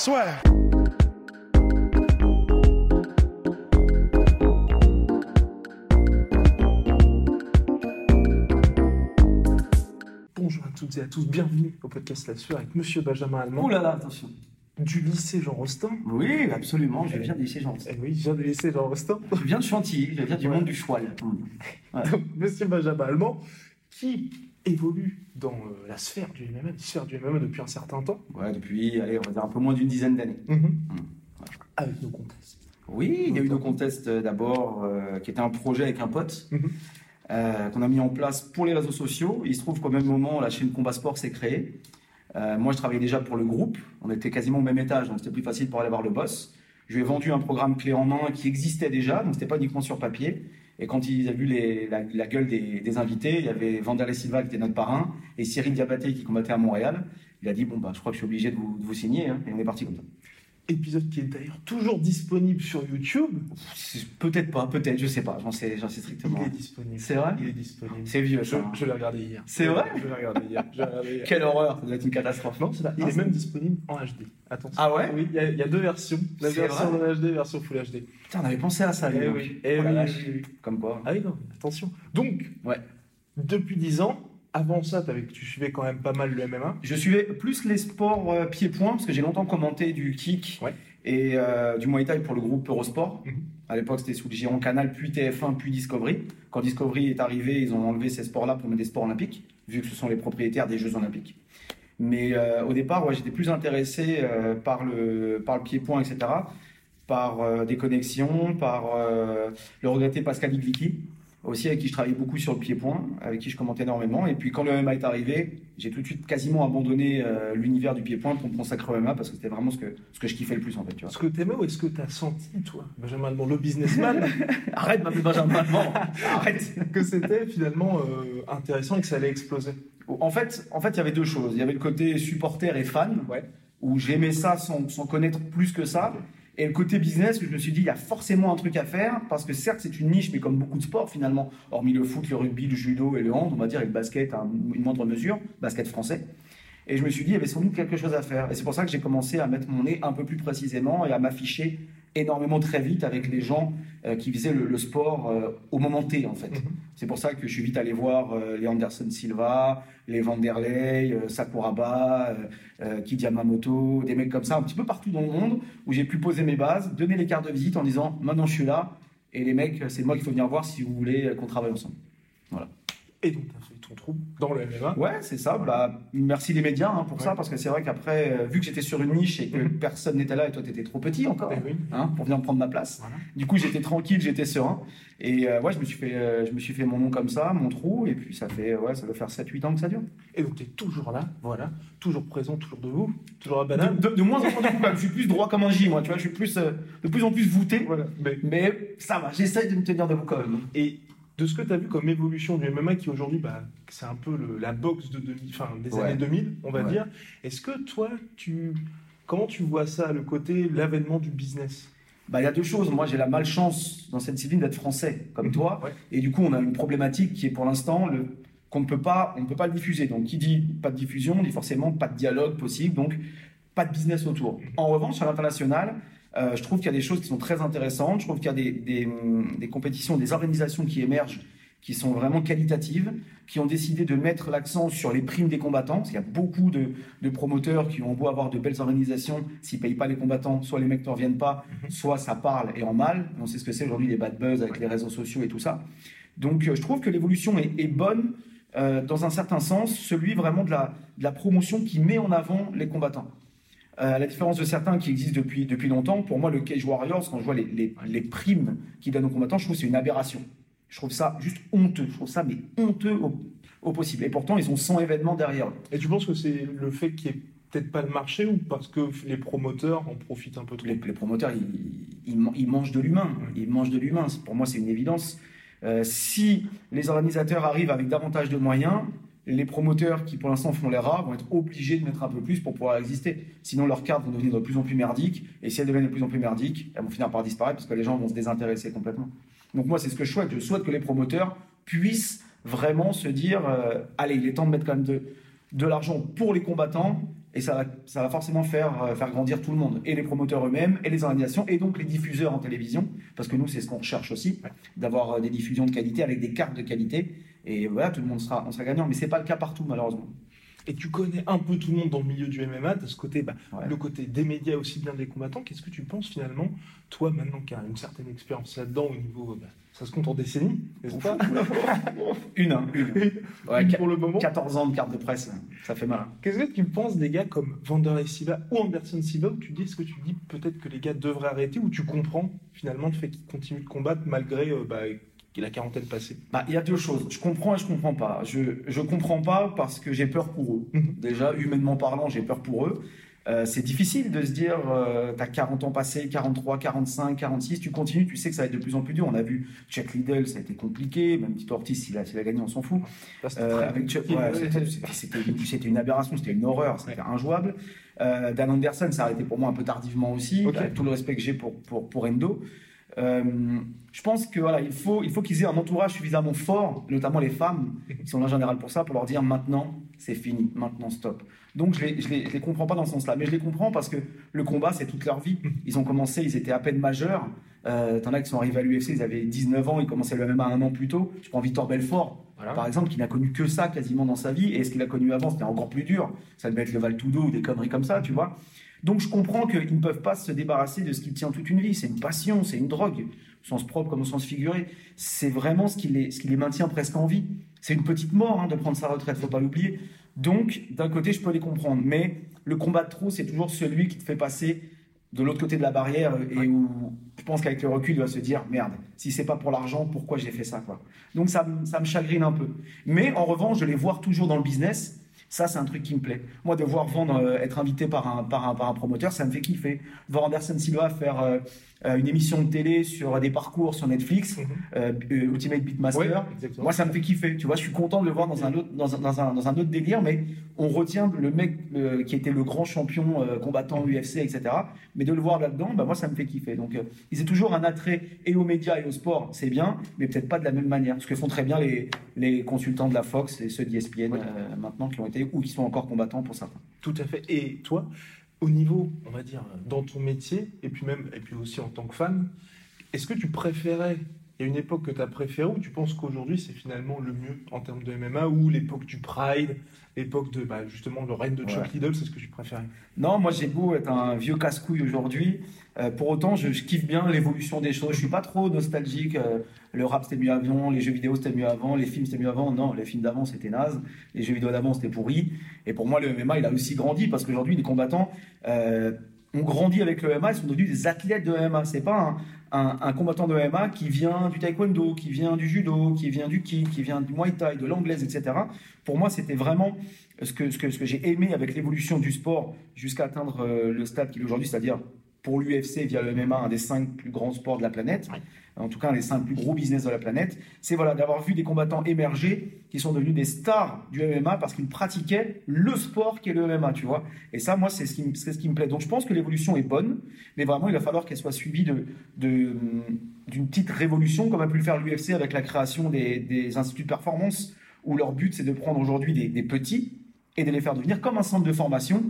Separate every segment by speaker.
Speaker 1: Swear. Bonjour à toutes et à tous, bienvenue au podcast La Sueur avec Monsieur Benjamin Allemand
Speaker 2: Ouh là là, attention.
Speaker 1: du lycée Jean Rostand.
Speaker 2: Oui, absolument, je viens d'ici, j'en
Speaker 1: Eh oui, je viens du lycée Jean Rostand.
Speaker 2: Je viens de Chantilly, je viens du
Speaker 1: Ouais.
Speaker 2: monde du Choual. Ouais.
Speaker 1: Donc, Monsieur Benjamin Allemand qui évolue dans euh, la sphère du MMA, la sphère du MMA depuis un certain temps.
Speaker 2: Ouais, depuis, allez, on va dire un peu moins d'une dizaine d'années.
Speaker 1: Avec nos contests.
Speaker 2: Oui, il y a eu nos contests euh, d'abord, euh, qui était un projet avec un pote,
Speaker 1: Mhm.
Speaker 2: euh, qu'on a mis en place pour les réseaux sociaux. Il se trouve qu'au même moment, la chaîne Combat Sport s'est créée. Moi, je travaillais déjà pour le groupe. On était quasiment au même étage, donc c'était plus facile pour aller voir le boss. Je lui ai vendu un programme clé en main qui existait déjà, donc c'était pas uniquement sur papier. Et quand il a vu la, gueule des, invités, il y avait Vanderlei Silva qui était notre parrain et Cyril Diabaté qui combattait à Montréal. Il a dit bon bah je crois que je suis obligé de vous, de vous signer hein. et on est parti comme ça.
Speaker 1: Épisode qui est d'ailleurs toujours disponible sur YouTube.
Speaker 2: C'est- Peut-être pas, peut-être, je sais pas, j'en sais, j'en sais strictement.
Speaker 1: Il est disponible.
Speaker 2: C'est vrai
Speaker 1: Il est disponible.
Speaker 2: C'est vieux
Speaker 1: Je,
Speaker 2: hein.
Speaker 1: je l'ai regardé hier.
Speaker 2: C'est vrai
Speaker 1: Je l'ai regardé hier.
Speaker 2: Quelle horreur, ça doit être une catastrophe.
Speaker 1: Non, c'est là. Il
Speaker 2: Ah,
Speaker 1: est même disponible en HD. Attention.
Speaker 2: Ah ouais
Speaker 1: Oui, il y, a- il y a deux versions. La version en HD et la version Full HD.
Speaker 2: Putain, on avait pensé à ça,
Speaker 1: Eh oui, eh
Speaker 2: Oh
Speaker 1: oui, oui.
Speaker 2: Comme quoi.
Speaker 1: Ah oui, non, attention. Donc,
Speaker 2: Ouais.
Speaker 1: depuis 10 ans, avant ça, tu suivais quand même pas mal le MMA.
Speaker 2: Je suivais plus les sports euh, pieds-points, parce que j'ai longtemps commenté du kick
Speaker 1: Ouais.
Speaker 2: et euh, du Muay Thai pour le groupe Eurosport.
Speaker 1: Mhm.
Speaker 2: À l'époque, c'était sous le giron Canal, puis TF1, puis Discovery. Quand Discovery est arrivé, ils ont enlevé ces sports-là pour mettre des sports olympiques, vu que ce sont les propriétaires des Jeux olympiques. Mais euh, au départ, ouais, j'étais plus intéressé euh, par le, par le pied-point, etc., par euh, des connexions, par le regretté Pascal Iglicki, aussi avec qui je travaillais beaucoup sur le pied-point, avec qui je commentais énormément. Et puis quand le MMA est arrivé, j'ai tout de suite quasiment abandonné euh, l'univers du pied-point pour me consacrer au MMA parce que c'était vraiment ce que, ce que je kiffais le plus en fait. Tu vois.
Speaker 1: Est-ce que t'aimais ou est-ce que t'as senti, toi, Benjamin Allemand, le businessman,
Speaker 2: Arrête, m'appeler Benjamin Allemand. Arrête.
Speaker 1: que c'était finalement euh, intéressant et que ça allait exploser
Speaker 2: En fait, en fait, il y avait deux choses. Il y avait le côté supporter et fan,
Speaker 1: Ouais.
Speaker 2: où j'aimais ça sans, sans connaître plus que ça. Et le côté business, je me suis dit, il y a forcément un truc à faire, parce que certes, c'est une niche, mais comme beaucoup de sports finalement, hormis le foot, le rugby, le judo et le hand, on va dire, et le basket à une moindre mesure, basket français. Et je me suis dit, il y avait sans doute quelque chose à faire. Et c'est pour ça que j'ai commencé à mettre mon nez un peu plus précisément et à m'afficher énormément très vite avec les gens euh, qui faisaient le, le sport euh, au moment T, en fait.
Speaker 1: Mhm.
Speaker 2: C'est pour ça que je suis vite allé voir euh, les Anderson Silva, les Vanderlei, Sakuraba, Kid Yamamoto, des mecs comme ça, un petit peu partout dans le monde, où j'ai pu poser mes bases, donner les cartes de visite en disant maintenant je suis là, et les mecs, c'est moi qu'il faut venir voir si vous voulez qu'on travaille ensemble.
Speaker 1: Et donc, t'as fait ton trou dans le MMA.
Speaker 2: Ouais, c'est ça. Bah, merci les médias hein, pour ça, parce que c'est vrai qu'après, euh, vu que j'étais sur une niche et que
Speaker 1: Mhm.
Speaker 2: personne n'était là et toi t'étais trop petit encore,
Speaker 1: Eh oui.
Speaker 2: hein, pour venir prendre ma place.
Speaker 1: Voilà.
Speaker 2: Du coup, j'étais tranquille, j'étais serein. Et euh, ouais, je me, suis fait, euh, je me suis fait mon nom comme ça, mon trou, et puis ça fait, ouais, ça doit faire 7-8 ans que ça dure.
Speaker 1: Et donc, t'es toujours là, voilà, toujours présent, toujours debout, toujours à banane.
Speaker 2: de- de moins en moins, même, je suis plus droit comme un J, moi, tu vois, je suis plus, euh, de plus en plus voûté.
Speaker 1: Voilà. Mais,
Speaker 2: Mais ça va, j'essaye de me tenir debout quand même.
Speaker 1: et de ce que tu as vu comme évolution du MMA, qui aujourd'hui, bah, c'est un peu le- la boxe de 2000, enfin, des
Speaker 2: Ouais.
Speaker 1: années 2000, on va
Speaker 2: Ouais.
Speaker 1: dire, est-ce que toi, tu, comment tu vois ça, le côté, l'avènement du business?
Speaker 2: Bah, il y a deux choses. Moi, j'ai la malchance dans cette discipline d'être français, comme toi.
Speaker 1: Ouais.
Speaker 2: Et du coup, on a une problématique qui est pour l'instant le qu'on ne peut pas, on ne peut pas le diffuser. Donc, qui dit pas de diffusion, dit forcément pas de dialogue possible, donc pas de business autour. En revanche, à l'international, euh, je trouve qu'il y a des choses qui sont très intéressantes. Je trouve qu'il y a des, des, des compétitions, des organisations qui émergent, qui sont vraiment qualitatives, qui ont décidé de mettre l'accent sur les primes des combattants. Parce qu'il y a beaucoup de, de promoteurs qui ont beau avoir de belles organisations, s'ils payent pas les combattants, soit les mecs ne reviennent pas, soit ça parle et en mal. On sait ce que c'est aujourd'hui les bad buzz avec les réseaux sociaux et tout ça. Donc euh, je trouve que l'évolution est, est bonne euh, dans un certain sens, celui vraiment de la, de la promotion qui met en avant les combattants. Euh, à la différence de certains qui existent depuis, depuis longtemps, pour moi, le Cage Warriors, quand je vois les, les, les primes qu'ils donnent aux combattants, je trouve que c'est une aberration. Je trouve ça juste honteux. Je trouve ça, mais honteux au, au possible. Et pourtant, ils ont 100 événements derrière eux.
Speaker 1: Et tu penses que c'est le fait qu'il y ait peut-être pas le marché ou parce que les promoteurs en profitent un peu trop?
Speaker 2: Les, les promoteurs, ils, ils, ils mangent de l'humain. Ils mangent de l'humain. Pour moi, c'est une évidence. Euh, si les organisateurs arrivent avec davantage de moyens, les promoteurs qui pour l'instant font les rats vont être obligés de mettre un peu plus pour pouvoir exister. Sinon, leurs cartes vont devenir de plus en plus merdiques. Et si elles deviennent de plus en plus merdiques, elles vont finir par disparaître parce que les gens vont se désintéresser complètement. Donc moi, c'est ce que je souhaite. Je souhaite que les promoteurs puissent vraiment se dire, euh, allez, il est temps de mettre quand même de, de l'argent pour les combattants. Et ça va, ça va forcément faire, euh, faire grandir tout le monde, et les promoteurs eux-mêmes, et les organisations, et donc les diffuseurs en télévision, parce que nous, c'est ce qu'on recherche aussi, d'avoir euh, des diffusions de qualité avec des cartes de qualité. Et voilà, tout le monde sera, on sera gagnant, mais c'est pas le cas partout, malheureusement.
Speaker 1: Et tu connais un peu tout le monde dans le milieu du MMA, de ce côté, bah,
Speaker 2: Ouais.
Speaker 1: le côté des médias aussi bien des combattants. Qu'est-ce que tu penses finalement, toi maintenant qui as une certaine expérience là-dedans au niveau, bah, ça se compte en décennies, n'est-ce pas
Speaker 2: Une, hein, une. Ouais,
Speaker 1: Une
Speaker 2: qua-
Speaker 1: pour le moment.
Speaker 2: 14 ans de carte de presse, ça fait mal.
Speaker 1: Qu'est-ce que tu penses des gars comme Vanderlei Silva ou Anderson Silva où tu dis, est-ce que tu dis peut-être que les gars devraient arrêter ou tu comprends finalement le fait qu'ils continuent de combattre malgré euh, bah, la quarantaine passée
Speaker 2: Bah, il y a deux choses. Je comprends et je comprends pas. Je, je comprends pas parce que j'ai peur pour eux.
Speaker 1: Mhm.
Speaker 2: Déjà, humainement parlant, j'ai peur pour eux. Euh, c'est difficile de se dire, euh, t'as 40 ans passés, 43, 45, 46, tu continues, tu sais que ça va être de plus en plus dur. On a vu Chuck Liddell, ça a été compliqué, même Tito Ortiz, s'il a, a gagné, on s'en fout.
Speaker 1: C'était
Speaker 2: ouais, une aberration, c'était une horreur, c'était injouable. Euh, Dan Anderson s'est arrêté pour moi un peu tardivement aussi, avec tout le respect que j'ai pour, pour, pour Endo. Euh, je pense que voilà, il faut, il faut qu'ils aient un entourage suffisamment fort, notamment les femmes, qui sont là en général pour ça, pour leur dire maintenant c'est fini, maintenant stop. Donc je les, je les, je les comprends pas dans ce sens-là, mais je les comprends parce que le combat c'est toute leur vie. Ils ont commencé, ils étaient à peine majeurs. Euh, T'en as qui sont arrivés à l'UFC, ils avaient 19 ans, ils commençaient le MMA un an plus tôt. Je prends Victor Belfort,
Speaker 1: Voilà.
Speaker 2: par exemple, qui n'a connu que ça quasiment dans sa vie, et ce qu'il a connu avant, c'était encore plus dur. Ça devait être le Val Tudo ou des conneries comme ça, tu vois. Donc je comprends qu'ils ne peuvent pas se débarrasser de ce qui tient toute une vie. C'est une passion, c'est une drogue, au sens propre comme au sens figuré. C'est vraiment ce qui les, ce qui les maintient presque en vie. C'est une petite mort hein, de prendre sa retraite, faut pas l'oublier. Donc d'un côté, je peux les comprendre, mais le combat de trop, c'est toujours celui qui te fait passer de l'autre côté de la barrière et où je pense qu'avec le recul, il doit se dire merde, si c'est pas pour l'argent, pourquoi j'ai fait ça quoi. Donc ça, me- ça me chagrine un peu. Mais en revanche, de les voir toujours dans le business, ça c'est un truc qui me plaît. Moi, de voir vendre, euh, être invité par un, par, un, par un promoteur, ça me fait kiffer. Voir Anderson Silva faire euh, une émission de télé sur des parcours sur Netflix,
Speaker 1: Mhm.
Speaker 2: euh, euh, Ultimate Beatmaster. Moi, ça me fait kiffer. Tu vois, je suis content de le voir dans un autre, dans un, dans un, dans un autre délire, mais on retient le mec euh, qui était le grand champion euh, combattant UFC, etc. Mais de le voir là-dedans, bah, moi, ça me fait kiffer. Donc, euh, ils ont toujours un attrait et aux médias et au sport, c'est bien, mais peut-être pas de la même manière. Ce que font très bien les, les consultants de la Fox et ceux d'ESPN euh, maintenant qui ont été ou qui sont encore combattants pour certains.
Speaker 1: Tout à fait. Et toi, au niveau, on va dire, dans ton métier, et puis même, et puis aussi en tant que fan, est-ce que tu préférais, il y a une époque que tu as préférée, ou tu penses qu'aujourd'hui c'est finalement le mieux en termes de MMA, ou l'époque du Pride, l'époque de, bah, justement, le règne de Chuck
Speaker 2: Ouais.
Speaker 1: Liddell, c'est ce que tu préférais
Speaker 2: Non, moi j'ai beau être un vieux casse-couille aujourd'hui, euh, pour autant je, je kiffe bien l'évolution des choses. Je suis pas trop nostalgique. euh, le rap c'était mieux avant, les jeux vidéo c'était mieux avant, les films c'était mieux avant. Non, les films d'avant c'était naze, les jeux vidéo d'avant c'était pourri. Et pour moi le MMA il a aussi grandi parce qu'aujourd'hui les combattants euh, ont grandi avec le MMA, ils sont devenus des athlètes de MMA. C'est pas un, un- un combattant de MMA qui vient du taekwondo, qui vient du judo, qui vient du kick, qui vient du muay thai, de l'anglaise, etc. Pour moi c'était vraiment ce que, ce que, ce que j'ai aimé avec l'évolution du sport jusqu'à atteindre euh, le stade qu'il est aujourd'hui, c'est-à-dire pour l'UFC via le MMA, un des cinq plus grands sports de la planète,
Speaker 1: Ouais.
Speaker 2: en tout cas un des cinq plus gros business de la planète, c'est voilà, d'avoir vu des combattants émerger qui sont devenus des stars du MMA parce qu'ils pratiquaient le sport qui est le MMA, tu vois. Et ça, moi, c'est ce, qui me- c'est ce qui me plaît. Donc je pense que l'évolution est bonne, mais vraiment, il va falloir qu'elle soit suivie de, de, d'une petite révolution, comme a pu le faire l'UFC avec la création des, des instituts de performance, où leur but, c'est de prendre aujourd'hui des, des petits et de les faire devenir comme un centre de formation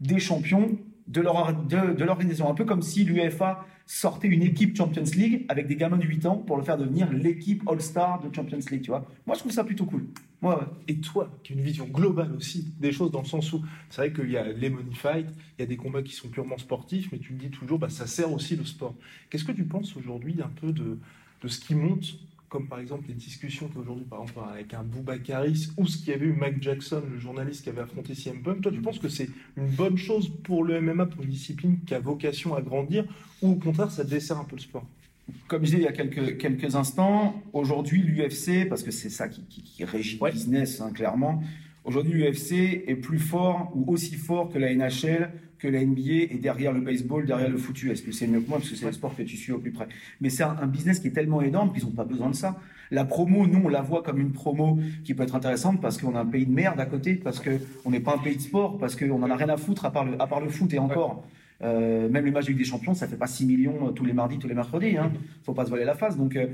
Speaker 2: des champions de leur de, de l'organisation. Un peu comme si l'UEFA sortait une équipe Champions League avec des gamins de 8 ans pour le faire devenir l'équipe All-Star de Champions League, tu vois. Moi, je trouve ça plutôt cool. Ouais.
Speaker 1: Et toi, qui as une vision globale aussi des choses, dans le sens où c'est vrai qu'il y a les money fights, il y a des combats qui sont purement sportifs, mais tu me dis toujours, bah, ça sert aussi le sport. Qu'est-ce que tu penses aujourd'hui un peu de, de ce qui monte, comme par exemple les discussions qu'aujourd'hui, par exemple, avec un Boubacaris, ou ce qu'il y avait eu Mike Jackson, le journaliste qui avait affronté CM Punk, toi, tu penses que c'est une bonne chose pour le MMA, pour une discipline qui a vocation à grandir, ou au contraire, ça dessert un peu le sport?
Speaker 2: Comme je disais il y a quelques, quelques instants, aujourd'hui, l'UFC, parce que c'est ça qui, qui- qui régit
Speaker 1: Ouais.
Speaker 2: le business, hein, clairement, Aujourd'hui, l'UFC est plus fort ou aussi fort que la NHL, que la NBA et derrière le baseball, derrière le foot US. C'est mieux que moi parce que c'est le sport que tu suis au plus près. Mais c'est un, business qui est tellement énorme qu'ils n'ont pas besoin de ça. La promo, nous, on la voit comme une promo qui peut être intéressante parce qu'on a un pays de merde à côté, parce qu'on n'est pas un pays de sport, parce qu'on n'en a rien à foutre à part le, le foot et encore. Euh, même de Ligue des Champions, ça fait pas 6 millions euh, tous les mardis, tous les mercredis. Hein. Faut pas se voiler la face. Donc, euh,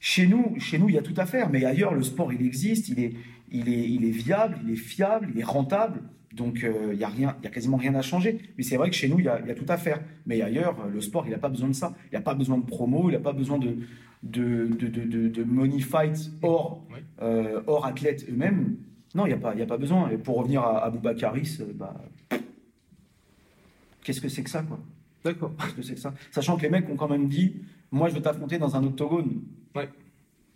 Speaker 2: chez nous, chez nous, il y a tout à faire. Mais ailleurs, le sport, il existe, il est, il est, il est viable, il est fiable, il est rentable. Donc, il n'y a rien, il y a quasiment rien à changer. Mais c'est vrai que chez nous, il y, a, il y, a, tout à faire. Mais ailleurs, le sport, il n'a pas besoin de ça. Il n'a pas besoin de promo, il n'a pas besoin de, de, de, de, de money fight hors, hors athlètes eux-mêmes. Non, il n'y a, pas, a pas besoin. Et pour revenir à, à Boubacaris, bah, Qu'est-ce que c'est que ça, quoi?
Speaker 1: D'accord.
Speaker 2: Qu'est-ce que c'est que ça? Sachant que les mecs ont quand même dit, moi, je veux t'affronter dans un octogone.
Speaker 1: Ouais.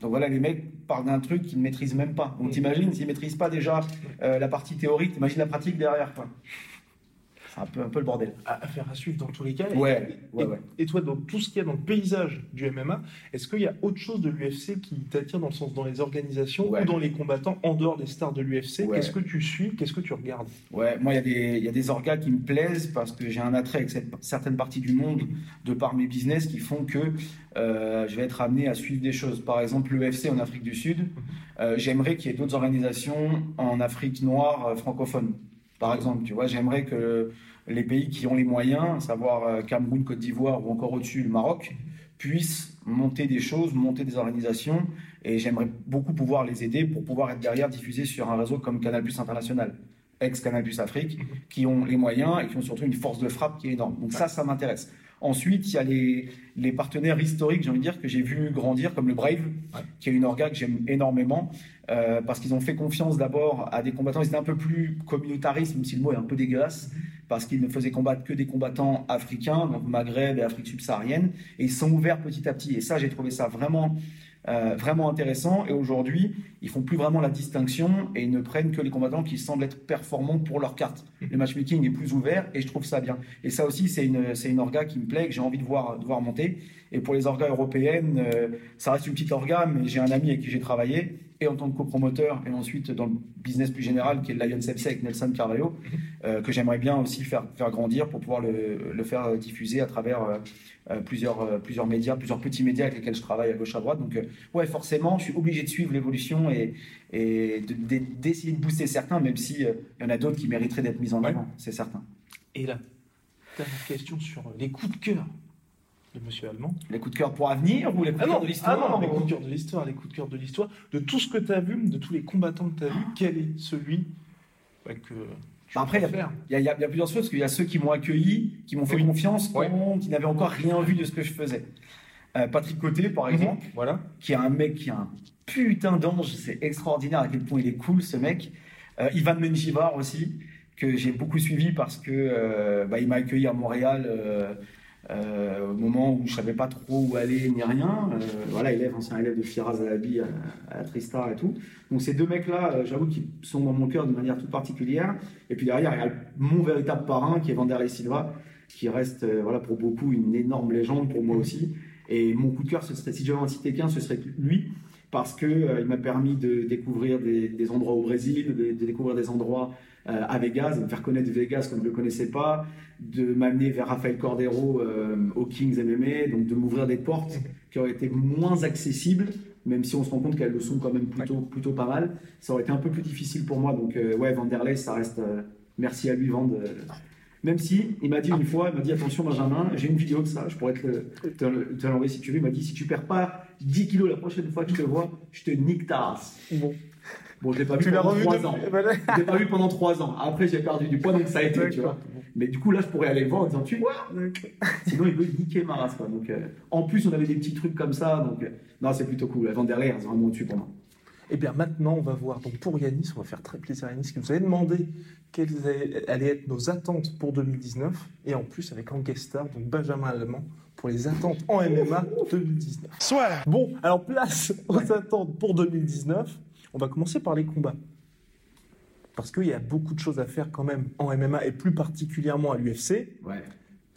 Speaker 2: Donc voilà, les mecs parlent d'un truc qu'ils ne maîtrisent même pas. Donc t'imagines, s'ils ne maîtrisent pas déjà euh, la partie théorique, t'imagines la pratique derrière, quoi un peu, un peu le bordel.
Speaker 1: Affaire à suivre dans tous les cas.
Speaker 2: Ouais,
Speaker 1: et, ouais, et, toi, dans tout ce qu'il y a dans le paysage du MMA, est-ce qu'il y a autre chose de l'UFC qui t'attire dans le sens dans les organisations ou dans les combattants en dehors des stars de l'UFC Qu'est-ce que tu suis Qu'est-ce que tu regardes?
Speaker 2: Ouais, moi, il y, y, a des orgas qui me plaisent parce que j'ai un attrait avec cette, certaines parties du monde de par mes business qui font que euh, je vais être amené à suivre des choses. Par exemple, l'UFC en Afrique du Sud, mhm. euh, j'aimerais qu'il y ait d'autres organisations en Afrique noire euh, francophone par exemple. Tu vois, j'aimerais que les pays qui ont les moyens, à savoir euh, Cameroun, Côte d'Ivoire ou encore au-dessus le Maroc, puissent monter des choses, monter des organisations, et j'aimerais beaucoup pouvoir les aider pour pouvoir être derrière diffusé sur un réseau comme Canal Plus International, ex-Canal Plus Afrique, qui ont les moyens et qui ont surtout une force de frappe qui est énorme. Donc ça, ça m'intéresse. Ensuite, il y a les, partenaires historiques, j'ai envie de dire, que j'ai vu grandir, comme le Brave, qui est une orga que j'aime énormément, euh, parce qu'ils ont fait confiance d'abord à des combattants. Ils étaient un peu plus communautaristes, même si le mot est un peu dégueulasse, parce qu'ils ne faisaient combattre que des combattants africains, donc Maghreb et Afrique subsaharienne, et ils sont ouverts petit à petit. Et ça, j'ai trouvé ça vraiment euh, vraiment intéressant. Et aujourd'hui, ils font plus vraiment la distinction et ils ne prennent que les combattants qui semblent être performants pour leur carte. Mm. Le matchmaking est plus ouvert et je trouve ça bien. Et ça aussi, c'est une, c'est une orga qui me plaît, que j'ai envie de voir, de voir monter. Et pour les orgas européennes, euh, ça reste une petite orga, mais j'ai un ami avec qui j'ai travaillé et en tant que copromoteur et ensuite dans le business plus général qui est le Lions FC avec Nelson Carvalho, mm-hmm. euh, que j'aimerais bien aussi faire, faire grandir pour pouvoir le, le faire diffuser à travers euh, plusieurs, plusieurs médias, plusieurs petits médias avec lesquels je travaille à gauche à droite. Donc, ouais, forcément, je suis obligé de suivre l'évolution et, et d'essayer de, booster certains, même s'il y en a d'autres qui mériteraient d'être mis en avant, c'est certain.
Speaker 1: Et là, dernière question sur les coups de cœur de Monsieur Allemand.
Speaker 2: Les coups de cœur pour avenir ou les coups de ah cœur de l'histoire
Speaker 1: ah non, les coups de cœur de l'histoire, les coups de cœur de l'histoire. De tout ce que tu as vu, de tous les combattants que tu as vus, quel est celui que
Speaker 2: après, il y, a plusieurs choses, parce qu'il y a ceux qui m'ont accueilli, qui m'ont fait confiance, qui n'avaient encore rien vu de ce que je faisais. Euh, Patrick Côté, par mhm. exemple, voilà. qui est un mec qui a un putain d'ange, c'est extraordinaire à quel point il est cool, ce mec. Euh, Ivan Menjivar aussi, que j'ai beaucoup suivi parce que euh, bah, il m'a accueilli à Montréal euh, au moment où je savais pas trop où aller ni rien. Euh, voilà, élève, ancien élève de Firaz Alabi à, à Tristar et tout. Donc ces deux mecs-là, euh, j'avoue qu'ils sont dans mon cœur de manière toute particulière. Et puis derrière, il y a mon véritable parrain qui est Vanderlei Silva, qui reste voilà pour beaucoup une énorme légende pour moi aussi. Et mon coup de cœur, ce serait si je devais en citer qu'un, ce serait lui parce que il m'a permis de découvrir des, endroits au Brésil, de, de découvrir des endroits à Vegas, de me faire connaître Vegas comme je ne le connaissais pas, de m'amener vers Rafael Cordero euh, au Kings MMA, donc de m'ouvrir des portes qui auraient été moins accessibles, même si on se rend compte qu'elles le sont quand même plutôt, plutôt pas mal. Ça aurait été un peu plus difficile pour moi, donc euh, ouais, Vanderlei, ça reste. Euh, merci à lui, Vand. même si il m'a dit une fois, il m'a dit attention Benjamin, j'ai une vidéo de ça, je pourrais te, te, l'envoyer si tu veux. Il m'a dit si tu perds pas 10 kilos la prochaine fois que je te vois, je te nique ta race.
Speaker 1: Bon.
Speaker 2: Bon, je l'ai pas vu pendant trois ans. Je l'ai pas vu pendant trois ans. Après, j'ai perdu du poids, donc ça a été, tu vois. Mais du coup, là, je pourrais aller le voir en disant, tu vois, sinon il veut niquer ma race. Quoi. Donc, euh, en plus, on avait des petits trucs comme ça. Donc, euh, non, c'est plutôt cool. Avant derrière, c'est vraiment au-dessus pour moi.
Speaker 1: Et eh bien maintenant, on va voir. Donc pour Yanis, on va faire très plaisir à Yanis qui nous avait demandé quelles allaient être nos attentes pour 2019. Et en plus, avec en guest star, donc Benjamin Allemand, pour les attentes en MMA 2019.
Speaker 2: Soit.
Speaker 1: Bon, alors place aux attentes pour 2019. On va commencer par les combats parce qu'il y a beaucoup de choses à faire quand même en MMA et plus particulièrement à l'UFC.
Speaker 2: Ouais.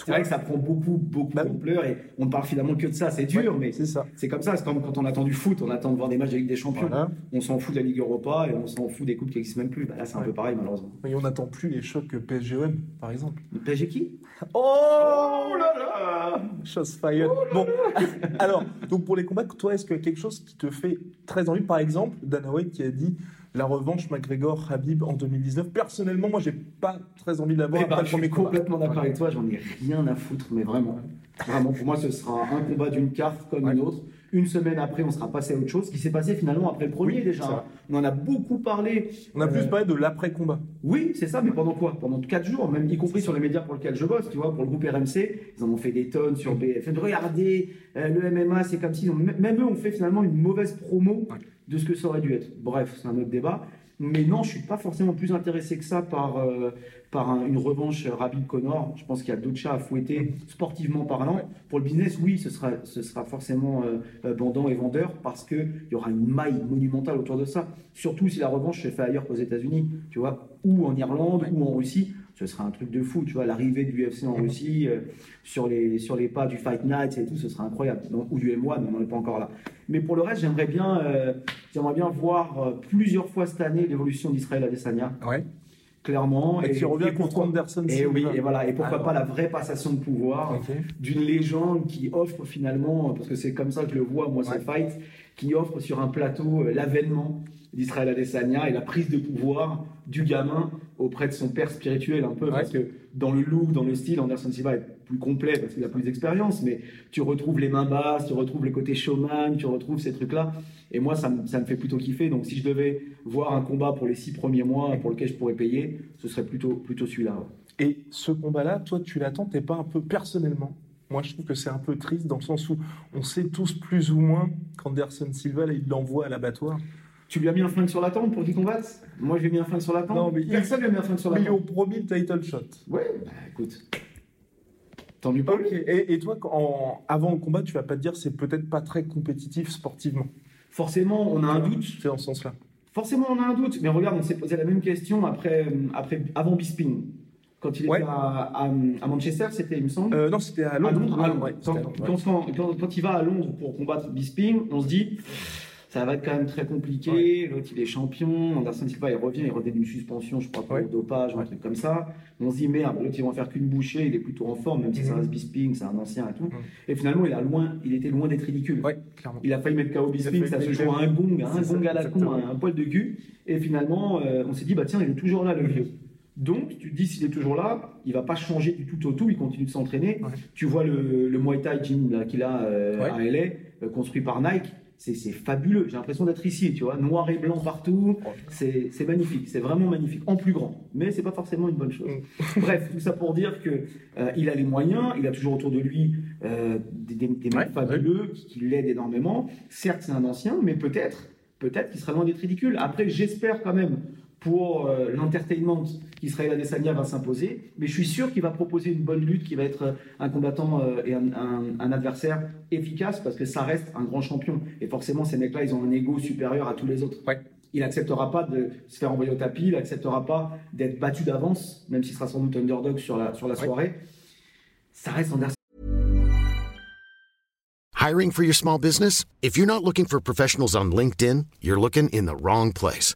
Speaker 2: C'est vrai que ça prend beaucoup, beaucoup
Speaker 1: Bah,
Speaker 2: d'ampleur et on ne parle finalement que de ça. C'est dur,
Speaker 1: Ouais,
Speaker 2: mais
Speaker 1: c'est ça.
Speaker 2: c'est comme ça. C'est comme quand on attend du foot, on attend de voir des matchs de Ligue des Champions.
Speaker 1: Voilà.
Speaker 2: On s'en fout de la Ligue Europa et on s'en fout des coupes qui n'existent même plus. Bah, là, c'est un peu pareil, malheureusement.
Speaker 1: Et on n'attend plus les chocs PSGOM, par exemple.
Speaker 2: Le PSG qui?
Speaker 1: Oh
Speaker 2: là là
Speaker 1: Chose fired. bon, alors, donc pour les combats, toi, est-ce qu'il y a quelque chose qui te fait très envie Par exemple, Dana White qui a dit la revanche McGregor-Habib en 2019. Personnellement, moi, j'ai pas très envie de la voir après le
Speaker 2: je suis
Speaker 1: combat.
Speaker 2: complètement d'accord avec toi, j'en ai rien à foutre, mais vraiment. Vraiment, pour moi, ce sera un combat d'une carte comme
Speaker 1: Ouais.
Speaker 2: une autre. Une semaine après, on sera passé à autre chose. Ce qui s'est passé finalement après le premier
Speaker 1: Oui,
Speaker 2: déjà.
Speaker 1: vrai.
Speaker 2: On en a beaucoup parlé.
Speaker 1: On a plus
Speaker 2: Euh,
Speaker 1: parlé de l'après-combat.
Speaker 2: Oui, c'est ça, mais pendant quoi? Pendant 4 jours, même y compris sur les médias pour lesquels je bosse, tu vois, pour le groupe RMC, ils en ont fait des tonnes sur BFM. Regardez, euh, le MMA, c'est comme si. Même eux ont fait finalement une mauvaise promo
Speaker 1: Ouais.
Speaker 2: De ce que ça aurait dû être. Bref, c'est un autre débat. Mais non, je suis pas forcément plus intéressé que ça par, euh, par un- une revanche Rabib Connor. Je pense qu'il y a d'autres chats à fouetter, sportivement parlant. Pour le business, oui, ce sera, ce sera forcément euh, euh, bandant et vendeur parce qu'il y aura une maille monumentale autour de ça. Surtout si la revanche se fait ailleurs qu'aux États-Unis, tu vois, ou en Irlande, ou en Russie. Ce sera un truc de fou, tu vois, l'arrivée du UFC en Russie, sur, les, sur les pas du Fight Night et tout, ce sera incroyable. Ou du M1, mais on n'en est pas encore là. Mais pour le reste, j'aimerais bien, j'aimerais bien voir euh, plusieurs fois cette année l'évolution d'Israël Adesanya,
Speaker 1: Ouais.
Speaker 2: clairement.
Speaker 1: Et qui revient contre Anderson
Speaker 2: Et
Speaker 1: Silva.
Speaker 2: oui, et voilà. Et pourquoi
Speaker 1: Alors.
Speaker 2: pas la vraie passation de pouvoir d'une légende qui offre finalement, parce que c'est comme ça que je le vois, moi,
Speaker 1: Ouais.
Speaker 2: ce fight, qui offre sur un plateau euh, l'avènement d'Israël Adesanya et la prise de pouvoir du gamin auprès de son père spirituel un peu, parce que dans le look, dans le style, Anderson Silva est plus complet parce qu'il a plus d'expérience, mais tu retrouves les mains basses, tu retrouves le côté showman, tu retrouves ces trucs-là. Et moi, ça, me- ça me fait plutôt kiffer. Donc, si je devais voir un combat pour les six premiers mois pour lequel je pourrais payer, ce serait plutôt, plutôt celui-là. ouais.
Speaker 1: Et ce combat-là, toi, tu l'attends, t'es pas un peu personnellement? Moi, je trouve que c'est un peu triste dans le sens où on sait tous plus ou moins qu'Anderson Silva, là, il l'envoie à l'abattoir.
Speaker 2: Tu lui as mis un flingue sur la tempe pour qu'il combatte? Moi, je lui ai mis un flingue sur la tempe.
Speaker 1: Non, mais il-
Speaker 2: Personne lui a mis un flingue sur la
Speaker 1: Mais
Speaker 2: tempe.
Speaker 1: promis le title shot.
Speaker 2: Ouais, bah écoute. Tant mieux pas
Speaker 1: Ok. Et, et toi, en- avant le combat, tu vas pas te dire c'est peut-être pas très compétitif sportivement.
Speaker 2: Forcément, on a un doute.
Speaker 1: C'est dans ce sens-là.
Speaker 2: Forcément, on a un doute. Mais regarde, on s'est posé la même question après, euh, après, avant Bisping. Quand il était
Speaker 1: Ouais.
Speaker 2: à, à- à Manchester, c'était, il me semble.
Speaker 1: Euh, non, c'était à
Speaker 2: À
Speaker 1: Londres.
Speaker 2: Londres, à Londres.
Speaker 1: Ouais,
Speaker 2: Quand,
Speaker 1: c'était à Londres, ouais.
Speaker 2: quand- quand- quand- quand il va à Londres pour combattre Bisping, on se dit ça va être quand même très compliqué. L'autre, il est champion. Anderson Silva, il revient, il revient d'une suspension, je crois, pour
Speaker 1: Ouais.
Speaker 2: dopage, ou un
Speaker 1: Ouais.
Speaker 2: truc comme ça. On se dit merde, l'autre, ils vont faire qu'une bouchée. Il est plutôt en forme, même si ça
Speaker 1: Mhm.
Speaker 2: reste Bisping, c'est un ancien et tout.
Speaker 1: Mhm.
Speaker 2: Et finalement, il, a loin, il était loin d'être ridicule.
Speaker 1: Ouais.
Speaker 2: Il a failli mettre KO Bisping, ça se
Speaker 1: une
Speaker 2: joue à un gong, à un
Speaker 1: C'est
Speaker 2: gong à la con, un poil de cul. Et finalement, euh, on s'est dit, bah tiens, il est toujours là, le vieux. Donc, tu te dis, s'il est toujours là, il va pas changer du tout au tout, il continue de s'entraîner.
Speaker 1: Ouais.
Speaker 2: Tu vois le, le Muay Thai gym qu'il a euh,
Speaker 1: Ouais.
Speaker 2: à LA, euh, construit par Nike. C'est fabuleux. J'ai l'impression d'être ici, tu vois, noir et blanc partout. C'est magnifique, c'est vraiment magnifique, en plus grand. Mais c'est pas forcément une bonne chose.
Speaker 1: Mm.
Speaker 2: Bref, tout ça pour dire que euh, il a les moyens, il a toujours autour de lui euh, des, des, des mecs
Speaker 1: Ouais,
Speaker 2: fabuleux qui, qui l'aident énormément. Certes, c'est un ancien, mais peut-être, peut-être qu'il sera loin d'être ridicule. Après, j'espère quand même pour euh, l'entertainment qu'Israël Adesanya va s'imposer, mais je suis sûr qu'il va proposer une bonne lutte, qui va être euh, un combattant euh, et un, un- un adversaire efficace, parce que ça reste un grand champion. Et forcément, ces mecs-là, ils ont un ego supérieur à tous les autres.
Speaker 1: Ouais.
Speaker 2: Il n'acceptera pas de se faire envoyer au tapis, il n'acceptera pas d'être battu d'avance, même s'il sera sans doute underdog sur la, sur la
Speaker 1: Ouais.
Speaker 2: soirée. Ça reste Anderson.
Speaker 3: Hiring for your small business? If you're not looking for professionals on LinkedIn, you're looking in the wrong place.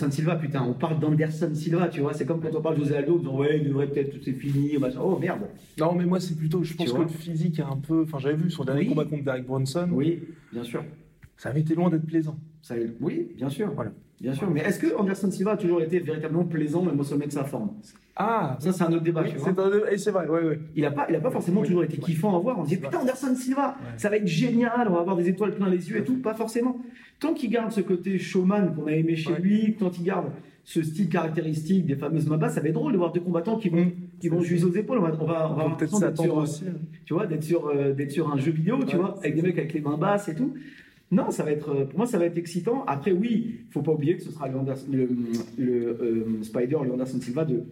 Speaker 2: Anderson Silva, putain, on parle d'Anderson Silva, tu vois, c'est comme quand on parle de José Aldo, en disant ouais, il devrait peut-être, c'est fini, oh merde.
Speaker 1: Non, mais moi, c'est plutôt. Je pense
Speaker 2: Tu
Speaker 1: que le physique est un peu. Enfin, j'avais vu son dernier
Speaker 2: Oui.
Speaker 1: combat contre Derek Bronson.
Speaker 2: Oui, bien sûr.
Speaker 1: Ça avait été loin d'être plaisant.
Speaker 2: Ça, oui, bien sûr.
Speaker 1: Voilà.
Speaker 2: Bien sûr. Mais est-ce que Anderson Silva a toujours été véritablement plaisant, même au sommet de sa forme?
Speaker 1: Ah,
Speaker 2: Ça, c'est un autre débat.
Speaker 1: oui, c'est un- et c'est vrai, ouais, ouais.
Speaker 2: Il n'a pas, il a pas forcément
Speaker 1: Oui.
Speaker 2: toujours été kiffant à voir. On se dit putain, Anderson Silva,
Speaker 1: Ouais.
Speaker 2: ça va être génial, on va avoir des étoiles plein les yeux et tout. Pas forcément. Tant qu'il garde ce côté showman qu'on a aimé chez
Speaker 1: Ouais.
Speaker 2: lui, tant qu'il garde ce style caractéristique des fameuses mains basses, ça va être drôle de voir deux combattants qui vont, qui vont jouer aux épaules. On va, on va, on va
Speaker 1: peut-être s'attendre aussi. hein.
Speaker 2: tu vois, d'être sur, euh, d'être sur un jeu vidéo, tu vois, avec des mecs avec les mains basses et tout. Non, ça va être, euh, pour moi, ça va être excitant. Après, oui, faut pas oublier que ce sera le, le, le, euh, Spider, le Anderson Silva de,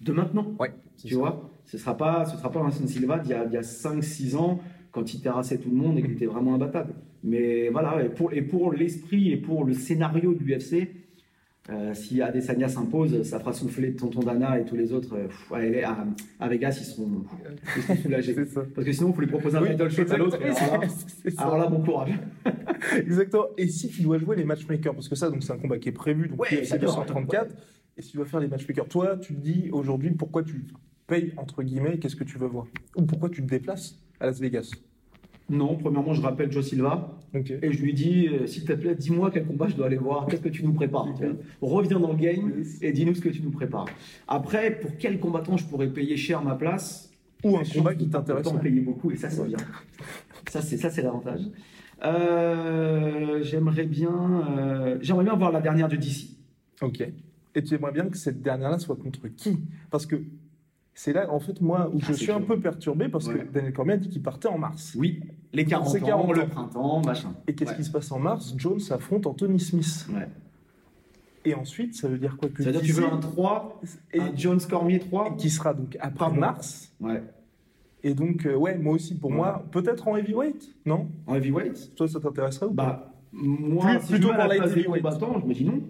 Speaker 2: de maintenant.
Speaker 1: Ouais,
Speaker 2: Tu
Speaker 1: ça.
Speaker 2: vois, ce sera pas, ce sera pas Anderson Silva d'il y a, a 5-6 ans quand il terrassait tout le monde et qu'il était vraiment imbattable. Mais voilà, et pour, et pour l'esprit et pour le scénario de l'UFC, euh, si Adesanya s'impose, ça fera souffler Tonton Dana et tous les autres. euh, à, à Vegas, ils seront, ils seront soulagés.
Speaker 1: C'est.
Speaker 2: Parce que sinon, il faut lui proposer un
Speaker 1: Oui,
Speaker 2: title shot à l'autre. Alors là,
Speaker 1: C'est ça.
Speaker 2: alors là, bon courage.
Speaker 1: Exactement. Et si tu dois jouer les matchmakers, parce que ça, donc c'est un combat qui est prévu, donc
Speaker 2: Ouais,
Speaker 1: UFC
Speaker 2: j'adore.
Speaker 1: 234, et si tu dois faire les matchmakers, toi, tu te dis aujourd'hui pourquoi tu payes entre guillemets, qu'est-ce que tu veux voir, ou pourquoi tu te déplaces à Las Vegas?
Speaker 2: Non, premièrement, je rappelle Joe Silva et je lui dis euh, s'il te plaît, dis-moi quel combat je dois aller voir, qu'est-ce que tu nous prépares. Reviens dans le game et dis-nous ce que tu nous prépares. Après, pour quel combattant je pourrais payer cher ma place
Speaker 1: Ou un combat qui t'intéresse.
Speaker 2: autant payer beaucoup et ça c'est bien. Ça c'est ça c'est l'avantage. Euh, j'aimerais bien euh, j'aimerais bien voir la dernière de DC.
Speaker 1: Ok. Et tu aimerais bien que cette dernière-là soit contre qui? Parce que c'est là, en fait, moi, où
Speaker 2: Ah,
Speaker 1: je suis un peu perturbé, parce
Speaker 2: Ouais.
Speaker 1: que Daniel Cormier a dit qu'il partait en mars.
Speaker 2: Oui, les 40
Speaker 1: C'est
Speaker 2: ans,
Speaker 1: 40
Speaker 2: le printemps, machin.
Speaker 1: Et qu'est-ce
Speaker 2: Ouais.
Speaker 1: qui se passe en mars? Jones affronte Anthony Smith.
Speaker 2: Ouais.
Speaker 1: Et ensuite, ça veut dire quoi que
Speaker 2: C'est-à-dire que tu veux un 3,
Speaker 1: et,
Speaker 2: un Jones Cormier 3
Speaker 1: qui sera donc après
Speaker 2: Pardon.
Speaker 1: mars.
Speaker 2: Ouais.
Speaker 1: Et donc, euh, ouais, moi aussi, pour
Speaker 2: Ouais.
Speaker 1: moi, peut-être en heavyweight, non?
Speaker 2: En heavyweight?
Speaker 1: Toi, ça t'intéresserait ou pas?
Speaker 2: Bah, moi,
Speaker 1: Plus-
Speaker 2: si
Speaker 1: plutôt
Speaker 2: je mets à
Speaker 1: pour
Speaker 2: la
Speaker 1: light
Speaker 2: place des
Speaker 1: heavyweight.
Speaker 2: combattants, je me dis non.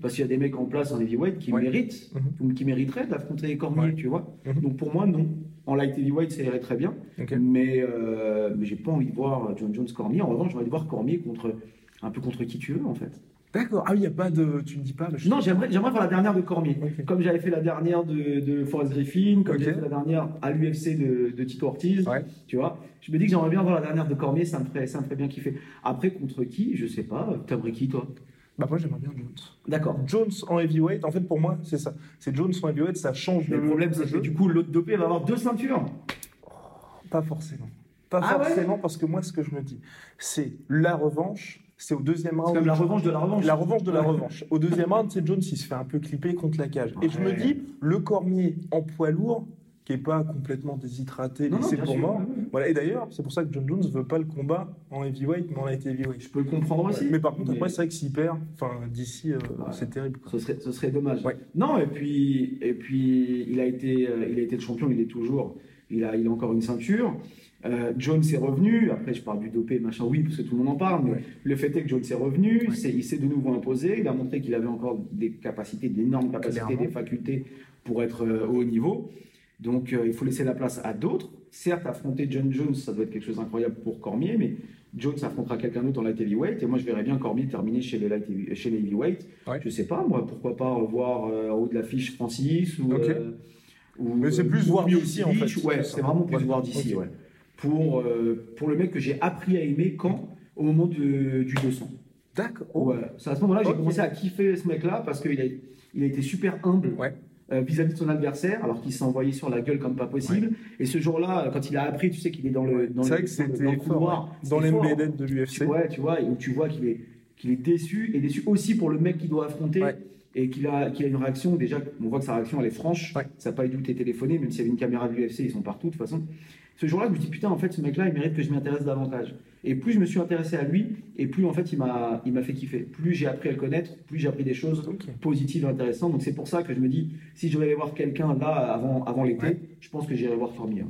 Speaker 2: Parce qu'il y a des mecs en place en heavyweight qui
Speaker 1: Ouais.
Speaker 2: méritent,
Speaker 1: Mhm.
Speaker 2: ou qui mériteraient d'affronter Cormier,
Speaker 1: Ouais.
Speaker 2: tu vois.
Speaker 1: Mhm.
Speaker 2: Donc pour moi, non. En light heavyweight, ça irait très bien. Mais, euh, mais j'ai pas envie de voir John Jones Cormier. En revanche, j'ai envie de voir Cormier contre un peu contre qui tu veux, en fait.
Speaker 1: D'accord. Ah oui, il n'y a pas de. Tu me dis pas. je-
Speaker 2: Non, j'aimerais, j'aimerais voir la dernière de Cormier. Comme j'avais fait la dernière de, de Forrest Griffin, comme
Speaker 1: Ok.
Speaker 2: j'ai fait la dernière à l'UFC de, de Tito Ortiz.
Speaker 1: Ouais.
Speaker 2: Tu vois, je me dis que j'aimerais bien voir la dernière de Cormier, ça me ferait, ça me ferait bien kiffer. Après, contre qui? Je sais pas. T'aimerais qui, toi?
Speaker 1: Bah, moi, j'aimerais bien Jones.
Speaker 2: D'accord.
Speaker 1: Jones en heavyweight, en fait, pour moi, c'est ça. C'est Jones en heavyweight, ça change le
Speaker 2: le problème, c'est que du coup, l'autre dopé va avoir deux ceintures.
Speaker 1: Pas forcément. Pas
Speaker 2: Ah ouais
Speaker 1: forcément, parce que moi, ce que je me dis, c'est la revanche, c'est au deuxième
Speaker 2: C'est
Speaker 1: round.
Speaker 2: comme la revanche de la revanche.
Speaker 1: La revanche de la
Speaker 2: Ouais.
Speaker 1: revanche. Au deuxième round, c'est Jones, il se fait un peu clipper contre la cage. Et je me dis, le Cormier en poids lourd, qui est pas complètement déshydraté, laissé pour
Speaker 2: sûr,
Speaker 1: mort.
Speaker 2: ouais.
Speaker 1: Voilà. Et d'ailleurs, c'est pour ça que John Jones veut pas le combat en heavyweight, mais en light heavyweight.
Speaker 2: Je peux le comprendre aussi.
Speaker 1: Mais par contre,
Speaker 2: Mais-
Speaker 1: après, c'est vrai que s'il perd, enfin, d'ici, euh,
Speaker 2: Ouais.
Speaker 1: c'est terrible. quoi.
Speaker 2: Ce serait, ce serait dommage.
Speaker 1: Ouais.
Speaker 2: Non, et puis, et puis il, a été, euh, il a été le champion, il est toujours. Il a, il a encore une ceinture. Euh, Jones est revenu. Après, je parle du dopé, machin, oui, parce que tout le monde en parle. Mais
Speaker 1: Ouais.
Speaker 2: le fait est que Jones est revenu.
Speaker 1: Ouais.
Speaker 2: il s'est de nouveau imposé. Il a montré qu'il avait encore des capacités, d'énormes capacités,
Speaker 1: Clairement.
Speaker 2: des facultés pour être euh, au haut niveau. Donc, euh, il faut laisser la place à d'autres. Certes, affronter John Jones, ça doit être quelque chose d'incroyable pour Cormier, mais Jones affrontera quelqu'un d'autre en light heavyweight. Et moi, je verrais bien Cormier terminer chez les, light chez les heavyweight.
Speaker 1: Ouais.
Speaker 2: Je sais pas, moi, pourquoi pas revoir euh, en haut de l'affiche Francis ou. Euh, ou-
Speaker 1: Mais c'est plus voir d'ici, en fait,
Speaker 2: Ouais,
Speaker 1: c'est
Speaker 2: vraiment plus voir d'ici, ouais. Pour, pour le mec que j'ai appris à aimer quand Au moment de- du 200.
Speaker 1: D'accord.
Speaker 2: Ouais. C'est à ce moment-là que j'ai commencé à kiffer ce mec-là parce qu'il a, il a été super humble
Speaker 1: Ouais.
Speaker 2: Euh, vis-à-vis de son adversaire, alors qu'il s'est envoyé sur la gueule comme pas possible. Et ce jour-là, euh, quand il a appris, tu sais qu'il est dans le, dans le,
Speaker 1: vrai
Speaker 2: dans le- dans
Speaker 1: fort,
Speaker 2: couloir,
Speaker 1: ouais. Dans de l'UFC.
Speaker 2: Ouais, tu vois, et où tu vois qu'il est, qu'il est déçu, et déçu aussi pour le mec qu'il doit affronter,
Speaker 1: Ouais.
Speaker 2: et qu'il a, qu'il a une réaction, déjà, on voit que sa réaction, elle est franche, ça n'a pas du tout été téléphoné, même s'il y avait une caméra de l'UFC, ils sont partout, de toute façon. Ce jour-là, je me dis, putain, en fait, ce mec-là, il mérite que je m'y intéresse davantage. Et plus je me suis intéressé à lui, et plus, en fait, il m'a, il m'a fait kiffer. Plus j'ai appris à le connaître, plus j'ai appris des choses positives et intéressantes. Donc c'est pour ça que je me dis, si je devais aller voir quelqu'un là, avant, avant l'été,
Speaker 1: Ouais.
Speaker 2: je pense que j'irai voir Cormier.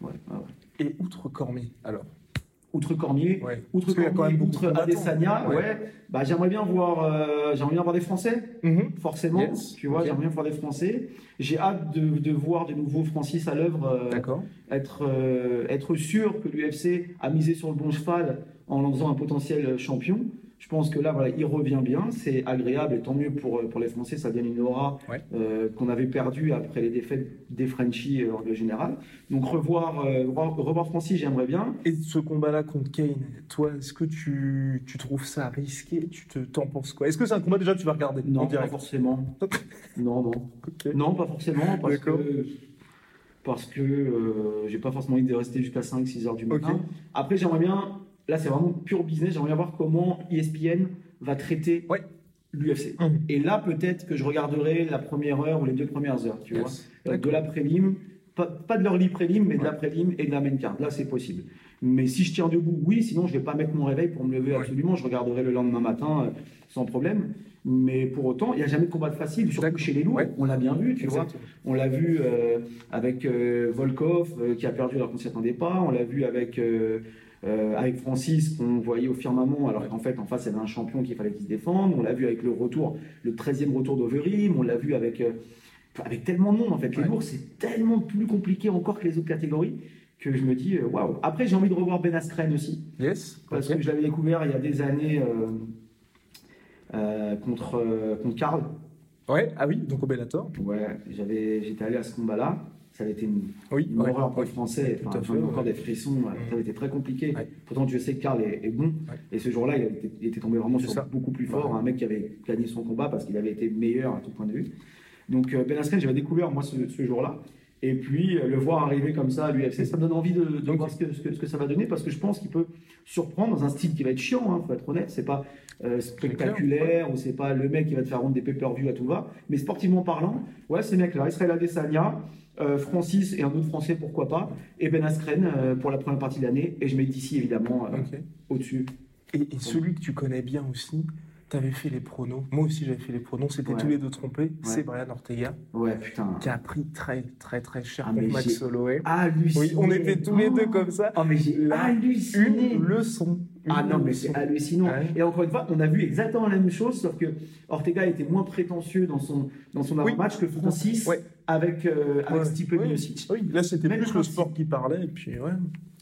Speaker 2: ouais, ouais.
Speaker 1: Et outre Cormier, alors?
Speaker 2: Outre Cormier,
Speaker 1: Ouais.
Speaker 2: Outre Cormier, outre. Adesanya, ouais.
Speaker 1: Ouais.
Speaker 2: bah, j'aimerais bien voir, euh, j'aimerais bien voir des Français,
Speaker 1: Mhm.
Speaker 2: forcément.
Speaker 1: Yes.
Speaker 2: Tu vois,
Speaker 1: Ok.
Speaker 2: j'aimerais bien voir des Français. J'ai hâte de, de voir de nouveau Francis à l'œuvre, euh, être, euh, être sûr que l'UFC a misé sur le bon cheval en en faisant un potentiel champion. Je pense que là, voilà, il revient bien, c'est agréable et tant mieux pour, pour les Français, ça donne une aura
Speaker 1: Ouais.
Speaker 2: euh, qu'on avait perdue après les défaites des Frenchies euh, en règle générale. Donc revoir, euh, revoir, revoir Francis, j'aimerais bien.
Speaker 1: Et ce combat-là contre Kane, toi, est-ce que tu, tu trouves ça risqué? Tu te, t'en penses quoi? Est-ce que c'est un combat déjà que tu vas regarder
Speaker 2: Non, pas forcément. non, non. Non, pas forcément, parce
Speaker 1: D'accord.
Speaker 2: que, parce que euh, j'ai pas forcément envie de rester jusqu'à 5-6 heures du matin. Après, j'aimerais bien, là c'est vraiment pur business, j'aimerais voir comment ESPN va traiter
Speaker 1: Ouais.
Speaker 2: l'UFC.
Speaker 1: Hum.
Speaker 2: Et là, peut-être que je regarderai la première heure ou les deux premières heures, tu
Speaker 1: Yes.
Speaker 2: vois. Euh, de la prélim, pas, pas de l'early prélim, mais de la prélim et de la main card. Là, c'est possible. Mais si je tiens debout, oui, sinon je vais pas mettre mon réveil pour me lever
Speaker 1: Ouais.
Speaker 2: absolument. Je regarderai le lendemain matin euh, sans problème. Mais pour autant, il n'y a jamais de combat facile, surtout chez les.
Speaker 1: Ouais.
Speaker 2: On l'a bien vu, tu vois. On l'a vu euh, avec euh, Volkov qui a perdu alors qu'on s'y attendait pas. On l'a vu avec, euh, avec Francis qu'on voyait au firmament alors qu'en fait en face il y avait un champion qu'il fallait qu'il se défende. On l'a vu avec le retour, le 13e retour d'Overim. On l'a vu avec, euh, avec tellement de monde en fait. Les lourds c'est tellement plus compliqué encore que les autres catégories que je me dis euh, waouh. Après j'ai envie de revoir Ben Askren aussi
Speaker 1: Yes.
Speaker 2: parce que je l'avais découvert il y a des années euh, contre, contre Karl.
Speaker 1: Ouais, ah oui, donc au Bellator.
Speaker 2: Ouais, j'avais, j'étais allé à ce combat-là. Ça avait été une,
Speaker 1: Oui,
Speaker 2: une
Speaker 1: ouais.
Speaker 2: horreur pour les Français.
Speaker 1: Tout
Speaker 2: Enfin,
Speaker 1: à fait,
Speaker 2: encore des frissons. ouais. Ça avait été très compliqué. Pourtant, je sais que Karl est, est bon. Et ce jour-là, il, était- il était tombé vraiment sur
Speaker 1: ça.
Speaker 2: beaucoup plus fort. Un mec qui avait gagné son combat parce qu'il avait été meilleur à tout point de vue. Donc, euh, Ben Askren, j'avais découvert moi ce, ce jour-là. Et puis, euh, le voir arriver comme ça à l'UFC, ça me donne envie de, voir ce que, ce, que, ce que ça va donner parce que je pense qu'il peut surprendre dans un style qui va être chiant, il faut être honnête. C'est pas euh, spectaculaire ou c'est pas le mec qui va te faire rendre des pay-per-view à tout va. Mais sportivement parlant, ouais, ces mecs-là, Israël Adesanya, euh, Francis et un autre Français, pourquoi pas, et Ben Askren euh, pour la première partie de l'année. Et je mets d'ici évidemment euh, au-dessus.
Speaker 1: Et, et celui que tu connais bien aussi, tu avais fait les pronos. Moi aussi, j'avais fait les pronos. C'était
Speaker 2: Ouais.
Speaker 1: tous les deux trompés. C'est Brian Ortega
Speaker 2: Ouais, putain.
Speaker 1: qui a pris très, très, très cher
Speaker 2: Ah,
Speaker 1: contre Max Holloway.
Speaker 2: Halluciné.
Speaker 1: Oui, on était tous les deux
Speaker 2: Oh.
Speaker 1: comme ça.
Speaker 2: Oh, mais j'ai halluciné.
Speaker 1: Une leçon.
Speaker 2: Ah non, mais c'est hallucinant.
Speaker 1: Ouais.
Speaker 2: Et encore une fois, on a vu exactement la même chose, sauf que Ortega était moins prétentieux dans son, dans son
Speaker 1: Oui.
Speaker 2: avant-match que Francis
Speaker 1: Ouais.
Speaker 2: Avec, euh, avec
Speaker 1: Ouais.
Speaker 2: Stipe. Miocic.
Speaker 1: Oui, là, c'était
Speaker 2: Même
Speaker 1: plus le
Speaker 2: principe.
Speaker 1: sport qui parlait. Et puis, ouais.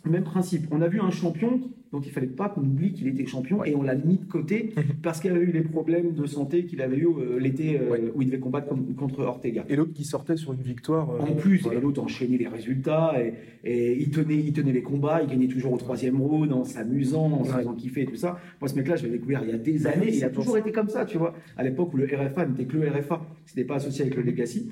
Speaker 2: Même principe. On a vu un champion dont il fallait pas qu'on oublie qu'il était champion
Speaker 1: Ouais.
Speaker 2: et on l'a mis de côté parce qu'il avait eu les problèmes de santé qu'il avait eu euh, l'été euh, où il devait combattre comme- contre Ortega.
Speaker 1: Et l'autre qui sortait sur une victoire. euh,
Speaker 2: En plus,
Speaker 1: voilà.
Speaker 2: et l'autre enchaînait les résultats et, et il, tenait, il tenait les combats, il gagnait toujours au troisième round en s'amusant, en se faisant kiffer et tout ça. Moi, ce mec-là, je l'ai découvert il y a des années, il a toujours été comme ça, tu vois. À l'époque où le RFA n'était que le RFA, c'était pas associé avec le Legacy.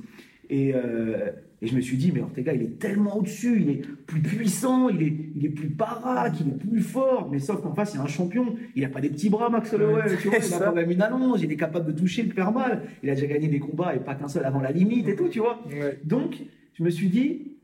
Speaker 2: Et, euh, et je me suis dit, mais Ortega, il est tellement au-dessus, il est plus puissant, il est, il est plus baraque, il est plus fort. Mais sauf qu'en face, il y a un champion. Il a pas des petits bras, Max Holloway. Tu vois, il a quand même une allonge, il est capable de toucher, de faire mal. Il a déjà gagné des combats et pas qu'un seul avant la limite et tout, tu vois.
Speaker 1: Ouais.
Speaker 2: Donc, je me suis dit,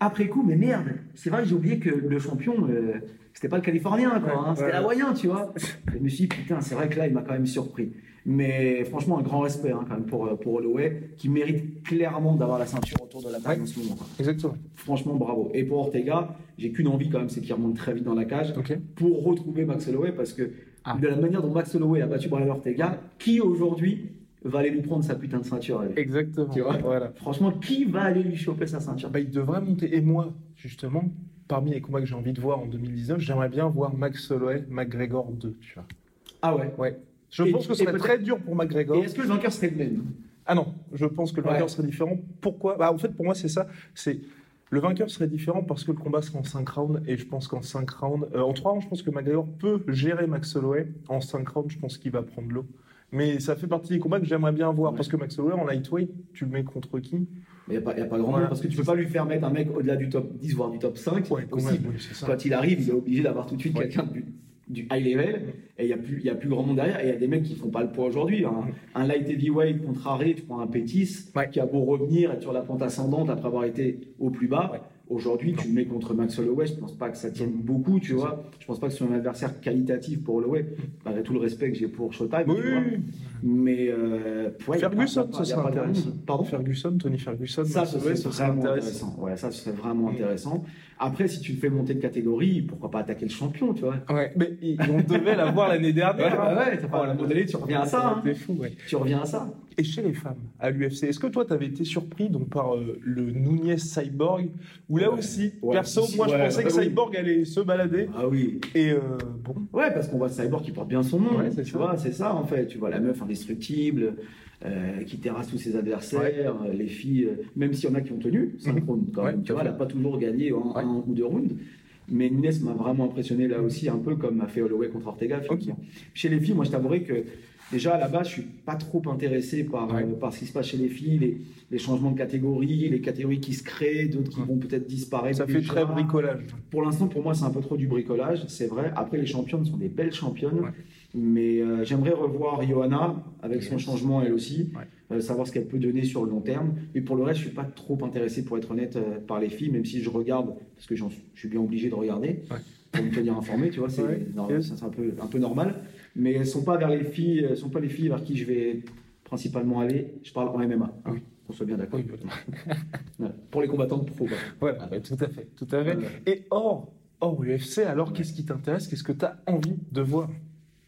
Speaker 2: après coup, mais merde, c'est vrai que j'ai oublié que le champion, euh, c'était pas le Californien, quoi, hein, c'était l'Hawaïen, tu vois. Je me suis dit, putain, c'est vrai que là, il m'a quand même surpris. Mais franchement, un grand respect hein, quand même pour, euh, pour Holloway, qui mérite clairement d'avoir la ceinture autour de la taille
Speaker 1: Ouais.
Speaker 2: en ce moment. quoi.
Speaker 1: Exactement.
Speaker 2: Franchement, bravo. Et pour Ortega, j'ai qu'une envie quand même, c'est qu'il remonte très vite dans la cage pour retrouver Max Holloway, parce que
Speaker 1: Ah.
Speaker 2: de la manière dont Max Holloway a battu Brian Ortega, qui aujourd'hui va aller lui prendre sa putain de ceinture lui
Speaker 1: Exactement.
Speaker 2: Tu vois
Speaker 1: Voilà.
Speaker 2: Franchement, qui va aller lui choper sa ceinture?
Speaker 1: Bah, il devrait monter. Et moi, justement, parmi les combats que j'ai envie de voir en 2019, j'aimerais bien voir Max Holloway, McGregor 2, tu vois.
Speaker 2: Ah ouais?
Speaker 1: Ouais. Je
Speaker 2: Et-
Speaker 1: pense que ce serait très dur pour McGregor.
Speaker 2: Et est-ce que le vainqueur serait le même?
Speaker 1: Ah non, je pense que le
Speaker 2: Ouais.
Speaker 1: vainqueur serait différent. Pourquoi? Bah, En fait, pour moi, c'est ça. C'est le vainqueur serait différent parce que le combat sera en 5 rounds et je pense qu'en 5 rounds, euh, en 3 rounds, je pense que McGregor peut gérer Max Holloway. En 5 rounds, je pense qu'il va prendre l'eau. Mais ça fait partie des combats que j'aimerais bien voir
Speaker 2: Ouais.
Speaker 1: parce que Max Holloway en lightweight, tu le mets contre qui?
Speaker 2: Il n'y a, a pas grand monde parce que tu peux pas lui faire mettre un mec au-delà du top 10 voire du top 5.
Speaker 1: Ouais, quand même.
Speaker 2: Quand il arrive, il est obligé d'avoir tout de suite quelqu'un du, du high level et il n'y a, plus- y a plus grand monde derrière. Et il y a des mecs qui font pas le poids aujourd'hui. Un, un light heavyweight contre Harry, tu prends un Pétis qui a beau revenir, être sur la pente ascendante après avoir été au plus bas. Aujourd'hui, tu le mets contre Max Holloway, je pense pas que ça tienne beaucoup, tu vois. Je pense pas que ce soit un adversaire qualitatif pour Holloway, malgré tout le respect que j'ai pour Showtime.
Speaker 1: Oui,
Speaker 2: tu vois. Mais euh, ouais,
Speaker 1: Ferguson,
Speaker 2: pas-
Speaker 1: ça serait intéressant.
Speaker 2: Pardon?
Speaker 1: Ferguson, Tony Ferguson,
Speaker 2: ça,
Speaker 1: Max
Speaker 2: ce
Speaker 1: Holloway,
Speaker 2: serait
Speaker 1: ça serait
Speaker 2: vraiment
Speaker 1: intéressant.
Speaker 2: Ouais, ça, ce serait vraiment
Speaker 1: Mm.
Speaker 2: intéressant. Après, si tu le fais monter de catégorie, pourquoi pas attaquer le champion, tu vois?
Speaker 1: Ouais, mais on devait l'avoir l'année dernière.
Speaker 2: Ouais,
Speaker 1: hein.
Speaker 2: ouais, ouais, t'as pas la modélée, tu reviens à ça, hein.
Speaker 1: C'était fou, ouais.
Speaker 2: Tu reviens à ça.
Speaker 1: Et chez les femmes, à l'UFC, est-ce que toi, tu avais été surpris donc, par euh, le Nunez Cyborg Ou là aussi,
Speaker 2: Ouais,
Speaker 1: perso,
Speaker 2: si,
Speaker 1: moi, je pensais que
Speaker 2: bah oui.
Speaker 1: Cyborg allait se balader.
Speaker 2: Ah oui.
Speaker 1: Et euh, bon,
Speaker 2: Ouais, parce qu'on voit Cyborg qui porte bien son nom.
Speaker 1: Ouais,
Speaker 2: tu
Speaker 1: ça.
Speaker 2: vois, c'est ça en fait. Tu vois la meuf indestructible euh, qui terrasse tous ses adversaires, les filles, euh, même s'il y en a qui ont tenu, synchrone quand même. Tu vois, elle n'a pas toujours gagné en un ou deux rounds. Mais Nunes m'a vraiment impressionné là aussi, un peu comme a fait Holloway contre Ortega. finalement. Chez les filles, moi je t'avouerai que déjà à la base, je suis pas trop intéressé par,
Speaker 1: Ouais.
Speaker 2: euh, par ce qui se passe chez les filles, les, les changements de catégorie, les catégories qui se créent, d'autres qui
Speaker 1: Ouais.
Speaker 2: vont peut-être disparaître.
Speaker 1: ça fait
Speaker 2: déjà.
Speaker 1: très bricolage.
Speaker 2: Pour l'instant, pour moi, c'est un peu trop du bricolage, c'est vrai. Après, les championnes sont des belles championnes.
Speaker 1: Ouais.
Speaker 2: Mais euh, j'aimerais revoir Johanna avec son changement elle aussi, euh, savoir ce qu'elle peut donner sur le long terme. Mais pour le reste, je suis pas trop intéressé, pour être honnête, par les filles, même si je regarde, parce que je suis bien obligé de regarder pour me tenir informé, tu vois, c'est peu, un peu normal. Mais elles sont pas vers les filles, elles sont pas les filles vers qui je vais principalement aller. Je parle en MMA, hein,
Speaker 1: Oui.
Speaker 2: qu'on soit bien d'accord.
Speaker 1: Oui.
Speaker 2: Pour les combattants de pro. quoi.
Speaker 1: Voilà, bah, tout à fait, tout à fait. Et hors, hors UFC, alors qu'est-ce qui t'intéresse? Qu'est-ce que tu as envie de voir?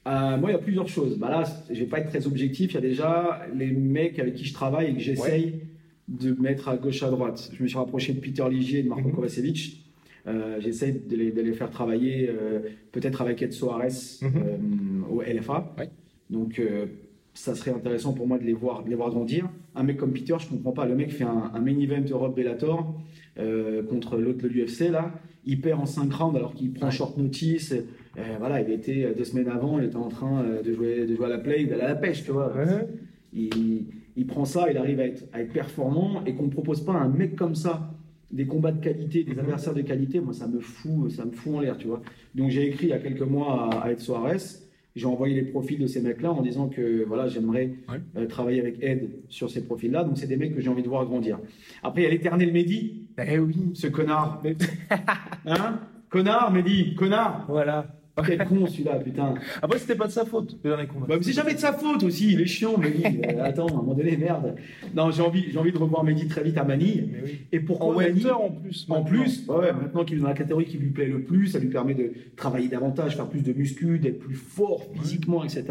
Speaker 2: Euh, moi, il y a plusieurs choses. Bah là, je vais pas être très objectif. Il y a déjà les mecs avec qui je travaille et que j'essaye de mettre à gauche à droite. Je me suis rapproché de Peter Ligier et de Marco
Speaker 1: Mhm.
Speaker 2: Kovacevic. Euh, j'essaye de les, de les faire travailler euh, peut-être avec Ed Soares
Speaker 1: Mhm.
Speaker 2: euh, au LFA. Donc, ça serait intéressant pour moi de les voir, de les voir grandir. Un mec comme Peter, je comprends pas. Le mec fait un, un main event Europe Bellator euh, contre l'autre de l'UFC là. Il perd en 5 rounds alors qu'il prend short notice. Euh, voilà, il était deux semaines avant, il était en train de jouer, de jouer à la play, d'aller à la pêche, tu vois. Il, il prend ça, il arrive à être, à être performant et qu'on ne propose pas un mec comme ça des combats de qualité, des
Speaker 1: Mhm.
Speaker 2: adversaires de qualité, moi ça me fout, ça me fout en l'air, tu vois. Donc j'ai écrit il y a quelques mois à, à Ed Soares, j'ai envoyé les profils de ces mecs-là en disant que voilà, j'aimerais
Speaker 1: Ouais.
Speaker 2: euh, travailler avec Ed sur ces profils-là. Donc c'est des mecs que j'ai envie de voir grandir. Après il y a l'éternel Mehdi,
Speaker 1: Eh oui,
Speaker 2: ce connard. Hein? Connard, Mehdi, connard.
Speaker 1: voilà.
Speaker 2: Quel con celui-là, putain.
Speaker 1: Après, c'était pas de sa faute, le dernier combat.
Speaker 2: Bah, mais c'est jamais de sa faute aussi, il est chiant, Mehdi. Euh, attends, à un moment donné, merde. Non, j'ai envie, j'ai envie de revoir Mehdi très vite à Manille.
Speaker 1: Mais oui.
Speaker 2: Et
Speaker 1: En
Speaker 2: pourquoi Manille
Speaker 1: welter en plus.
Speaker 2: En
Speaker 1: maintenant.
Speaker 2: plus, ouais, ouais, maintenant qu'il est dans la catégorie qui lui plaît le plus, ça lui permet de travailler davantage, faire plus de muscu, d'être plus fort physiquement, etc.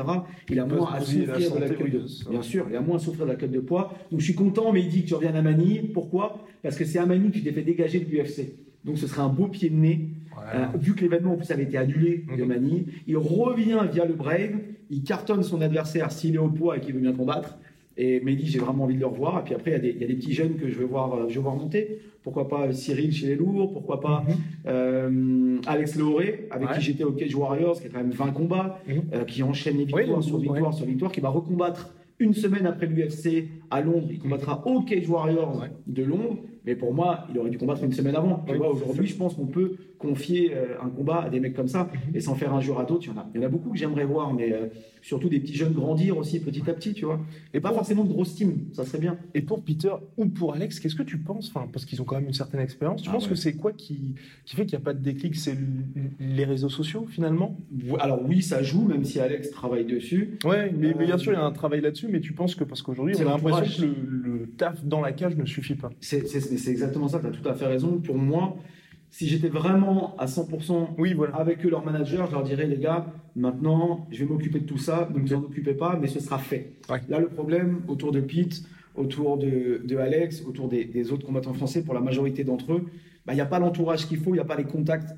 Speaker 2: Il a moins à
Speaker 1: la
Speaker 2: souffrir de la queue de,
Speaker 1: odieuse.
Speaker 2: bien sûr, il a moins à souffrir de la queue de poids. Donc je suis content, dit que tu reviennes à Manille. Pourquoi? Parce que c'est à Manille que tu t'es fait dégager de l'UFC. Donc ce serait un beau pied de nez.
Speaker 1: Voilà.
Speaker 2: Euh, vu que l'événement en plus avait été annulé de
Speaker 1: Mhm.
Speaker 2: Manille, il revient via le Brave, il cartonne son adversaire s'il est au poids et qu'il veut bien combattre. Et Mehdi, j'ai vraiment envie de le revoir. Et puis après, il y a des, il y a des petits jeunes que je veux voir, euh, je veux voir monter. Pourquoi pas euh, Cyril chez les lourds Pourquoi pas
Speaker 1: Mhm.
Speaker 2: euh, Alex Lehoré, avec
Speaker 1: Ouais.
Speaker 2: qui j'étais au Cage Warriors, qui a quand même 20 combats,
Speaker 1: Mhm.
Speaker 2: euh, qui enchaîne les victoires
Speaker 1: oui,
Speaker 2: sur victoire sur victoire, qui va recombattre une semaine après l'UFC à Londres. Il combattra au Cage Warriors
Speaker 1: Ouais.
Speaker 2: de Londres. Mais pour moi, il aurait dû combattre une semaine avant.
Speaker 1: Oui,
Speaker 2: aujourd'hui, je pense qu'on peut confier euh, un combat à des mecs comme ça
Speaker 1: Mhm.
Speaker 2: et sans faire injure à d'autres. Il y en a, il y en a beaucoup que j'aimerais voir, mais euh, surtout des petits jeunes grandir aussi petit à petit, tu vois. Et pas forcément de grosse team, ça serait bien.
Speaker 1: Et pour Peter ou pour Alex, qu'est-ce que tu penses enfin, Parce qu'ils ont quand même une certaine expérience. Tu
Speaker 2: Ah
Speaker 1: penses
Speaker 2: ouais.
Speaker 1: que c'est quoi qui, qui fait qu'il n'y a pas de déclic C'est les réseaux sociaux finalement?
Speaker 2: Alors oui, ça joue, même si Alex travaille dessus.
Speaker 1: Ouais, mais, mais bien
Speaker 2: Euh,
Speaker 1: sûr, il y a un travail là-dessus, mais tu penses que parce qu'aujourd'hui, on a l'impression que le, le taf dans la cage ne suffit pas?
Speaker 2: C'est exactement ça, tu as tout à fait raison. Pour moi, si j'étais vraiment à 100%
Speaker 1: Oui, voilà.
Speaker 2: avec eux, leur manager, je leur dirais, les gars, maintenant, je vais m'occuper de tout ça, ne vous en occupez pas, mais ce sera fait.
Speaker 1: Ouais.
Speaker 2: Là, le problème, autour de Pete, autour de, de Alex, autour des, des autres combattants français, pour la majorité d'entre eux, bah, il n'y a pas l'entourage qu'il faut, il n'y a pas les contacts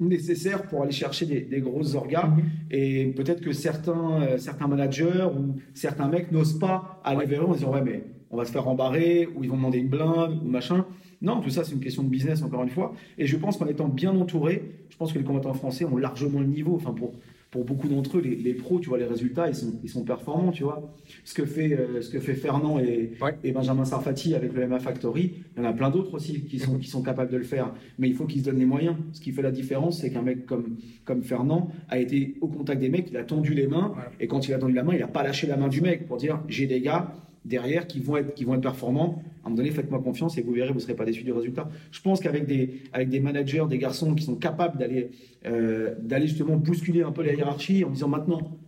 Speaker 2: nécessaires pour aller chercher des, des grosses orgas.
Speaker 1: Mhm.
Speaker 2: Et peut-être que certains, euh, certains managers ou certains mecs n'osent pas aller vers eux en disant, ouais, mais on va se faire embarrer, ou ils vont demander une blinde, ou machin. Non, tout ça, c'est une question de business, encore une fois. Et je pense qu'en étant bien entouré, je pense que les combattants français ont largement le niveau. Enfin, pour, pour beaucoup d'entre eux, les, les pros, tu vois, les résultats, ils sont, ils sont performants, tu vois. Ce que fait, euh, ce que fait Fernand et,
Speaker 1: Ouais.
Speaker 2: et Benjamin Sarfati avec le MA Factory, il y en a plein d'autres aussi qui sont, qui sont capables de le faire. Mais il faut qu'ils se donnent les moyens. Ce qui fait la différence, c'est qu'un mec comme, comme Fernand a été au contact des mecs, il a tendu les mains, et quand il a tendu la main, il n'a pas lâché la main du mec pour dire j'ai des gars derrière qui vont être, qui vont être performants. À un moment donné, faites-moi confiance et vous verrez, vous ne serez pas déçus du résultat. Je pense qu'avec des, avec des managers, des garçons qui sont capables d'aller euh, d'aller justement bousculer un peu la hiérarchie en disant maintenant,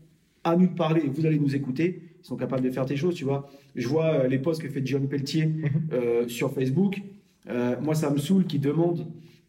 Speaker 2: à nous de parler, vous allez nous écouter, ils sont capables de faire tes choses, tu vois. Je vois euh, les posts que fait John Pelletier euh, sur Facebook. Euh, moi, ça me saoule qu'il demande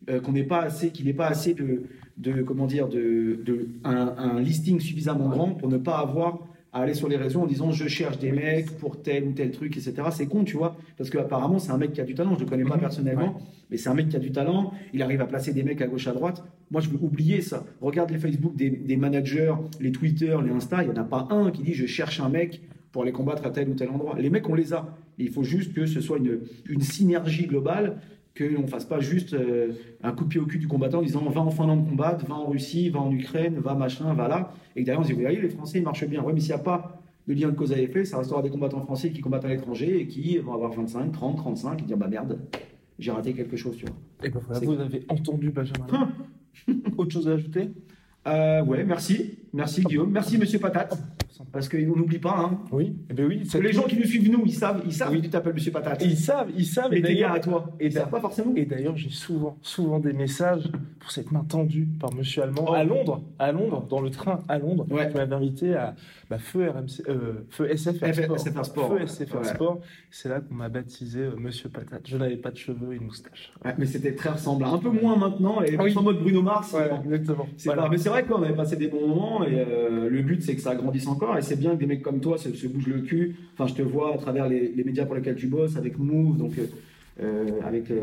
Speaker 2: euh, qu'on n'ait pas assez, qu'il n'ait pas assez de, de comment dire, de, de un, un listing suffisamment grand pour ne pas avoir à aller sur les réseaux en disant je cherche des mecs pour tel ou tel truc, etc. C'est con, tu vois, parce qu'apparemment c'est un mec qui a du talent. Je le connais pas
Speaker 1: Mhm.
Speaker 2: personnellement, mais c'est un mec qui a du talent. Il arrive à placer des mecs à gauche à droite. Moi, je veux oublier ça. Regarde les Facebook des, des managers, les Twitter, les Insta. Il y en a pas un qui dit je cherche un mec pour aller combattre à tel ou tel endroit. Les mecs, on les a. Il faut juste que ce soit une, une synergie globale, qu'on ne fasse pas juste euh, un coup de pied au cul du combattant en disant va en Finlande combattre, va en Russie, va en Ukraine, va machin, va là. Et que derrière, on se dit, vous voyez, les Français, ils marchent bien. Ouais, mais s'il n'y a pas de lien de cause à effet, ça restera des combattants français qui combattent à l'étranger et qui vont avoir 25, 30, 35 et dire, bah merde, j'ai raté quelque chose, tu vois.
Speaker 1: Et ben voilà,
Speaker 2: C'est-
Speaker 1: vous avez entendu Benjamin. Autre chose à ajouter?
Speaker 2: Euh, ouais, merci. Merci Guillaume. Merci Monsieur Patate. Parce qu'on n'oublie pas, hein.
Speaker 1: Oui, eh ben oui.
Speaker 2: Les gens qui nous suivent, nous, ils savent, ils savent
Speaker 1: Oui.
Speaker 2: tu t'appelles Monsieur Patate.
Speaker 1: Ils savent, ils savent.
Speaker 2: Mais
Speaker 1: et
Speaker 2: tes à toi,
Speaker 1: et
Speaker 2: ils savent pas forcément.
Speaker 1: Et d'ailleurs, j'ai souvent, souvent des messages pour cette main tendue par Monsieur Allemand
Speaker 2: Oh.
Speaker 1: à Londres, à Londres, dans le train à Londres,
Speaker 2: Ouais.
Speaker 1: qui m'avait invité à bah, Feu RMC, euh, Feu SFR
Speaker 2: F-
Speaker 1: Sport.
Speaker 2: SFR Sport.
Speaker 1: Feu SFR
Speaker 2: Ouais.
Speaker 1: Sport. C'est là qu'on m'a baptisé euh, Monsieur Patate. Je n'avais pas de cheveux et une moustache.
Speaker 2: Ouais, mais c'était très ressemblant. Un peu moins maintenant. Et
Speaker 1: Oui.
Speaker 2: en mode Bruno Mars.
Speaker 1: Exactement.
Speaker 2: C'est
Speaker 1: Voilà.
Speaker 2: pas- mais c'est vrai qu'on avait passé des bons moments et euh, le but c'est que ça grandisse encore et c'est bien que des mecs comme toi se, se bougent le cul. Enfin, je te vois à travers les, les médias pour lesquels tu bosses, avec Move, donc euh, euh, avec euh,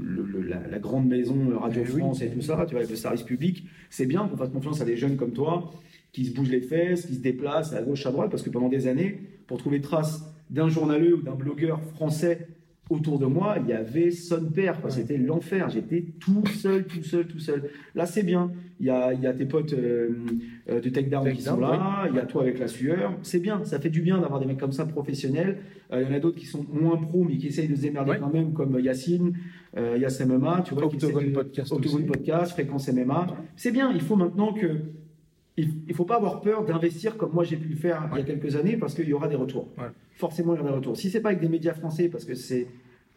Speaker 2: le- le- la, la grande maison Radio
Speaker 1: Eh oui.
Speaker 2: France et tout ça, tu vois, avec le service public. C'est bien qu'on fasse confiance à des jeunes comme toi qui se bougent les fesses, qui se déplacent à gauche, à droite, parce que pendant des années, pour trouver trace d'un journaleux ou d'un blogueur français autour de moi, il y avait son père. C'était l'enfer. J'étais tout seul, tout seul, tout seul. Là, c'est bien. Il y a, il y a tes potes euh, euh, de Tech Down qui sont là. Il y a toi avec la sueur. C'est bien. Ça fait du bien d'avoir des mecs comme ça professionnels. Euh, il y en a d'autres qui sont moins pros, mais qui essayent de se démerder quand même, comme Yacine, euh, Yass MMA. Tu vois,
Speaker 1: Octogone Podcast
Speaker 2: Octogone. Podcast, Fréquence MMA. C'est bien. Il faut maintenant que. Il ne faut pas avoir peur d'investir comme moi j'ai pu le faire il y a quelques années parce qu'il y aura des retours.
Speaker 1: Ouais.
Speaker 2: Forcément, il y aura des retours. Si c'est pas avec des médias français, parce que c'est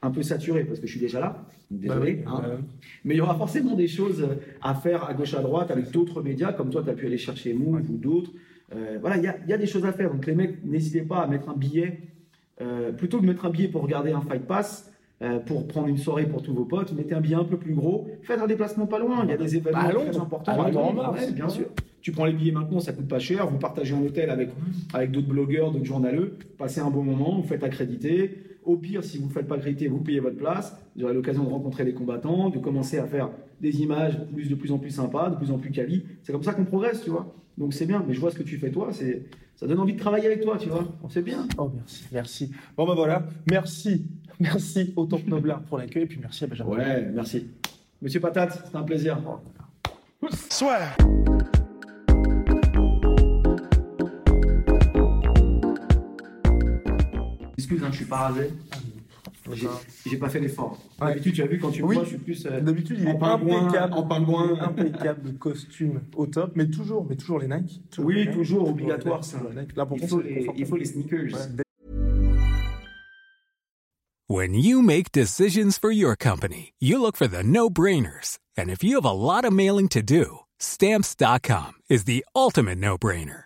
Speaker 2: un peu saturé, parce que je suis déjà là, désolé,
Speaker 1: Bah oui,
Speaker 2: hein.
Speaker 1: bah oui.
Speaker 2: mais il y aura forcément des choses à faire à gauche à droite avec d'autres médias, comme toi tu as pu aller chercher Move ou d'autres. Euh, voilà, il y a, il y a des choses à faire. Donc les mecs, n'hésitez pas à mettre un billet, euh, plutôt que de mettre un billet pour regarder un Fight Pass. euh, pour prendre une soirée pour tous vos potes, mettez un billet un peu plus gros, faites un déplacement pas loin, il y a des événements très importants.
Speaker 1: À Londres, en
Speaker 2: Londres,
Speaker 1: mars.
Speaker 2: ouais, bien sûr. Tu prends les billets maintenant, ça coûte pas cher, vous partagez un hôtel avec, avec d'autres blogueurs, d'autres journaleux, passez un bon moment, vous faites accréditer. Au pire, si vous ne faites pas accréditer, vous payez votre place, vous aurez l'occasion de rencontrer des combattants, de commencer à faire des images plus, de plus en plus sympas, de plus en plus quali. C'est comme ça qu'on progresse, tu vois. Donc c'est bien, mais je vois ce que tu fais toi, c'est ça donne envie de travailler avec toi, tu vois. C'est bien.
Speaker 1: Oh, merci, merci. Bon, ben voilà, merci, merci au Temple Noblard pour l'accueil, et puis merci à Benjamin.
Speaker 2: Ouais, merci. Monsieur Patate, c'était un plaisir.
Speaker 1: Soit.
Speaker 2: Excuse, hein, je suis pas rasé. J'ai j'ai pas fait l'effort.
Speaker 1: Ouais.
Speaker 2: D'habitude, tu as vu, quand tu me
Speaker 1: Oui.
Speaker 2: vois, je suis plus. euh,
Speaker 1: D'habitude, il est
Speaker 2: En pingouin,
Speaker 1: impeccable,
Speaker 2: en pingouin.
Speaker 1: impeccable, costume au top, mais toujours, mais toujours les Nike. Toujours
Speaker 2: Oui,
Speaker 1: les Nike,
Speaker 2: toujours,
Speaker 1: les
Speaker 2: obligatoire,
Speaker 1: Nike,
Speaker 2: ça.
Speaker 1: toujours les Nike. Là, pour
Speaker 2: il, faut
Speaker 1: c'est
Speaker 2: les, il faut les sneakers.
Speaker 1: Ouais.
Speaker 4: When you make decisions for your company, you look for the no-brainers. And if you have a lot of mailing to do, stamps.com is the ultimate no-brainer.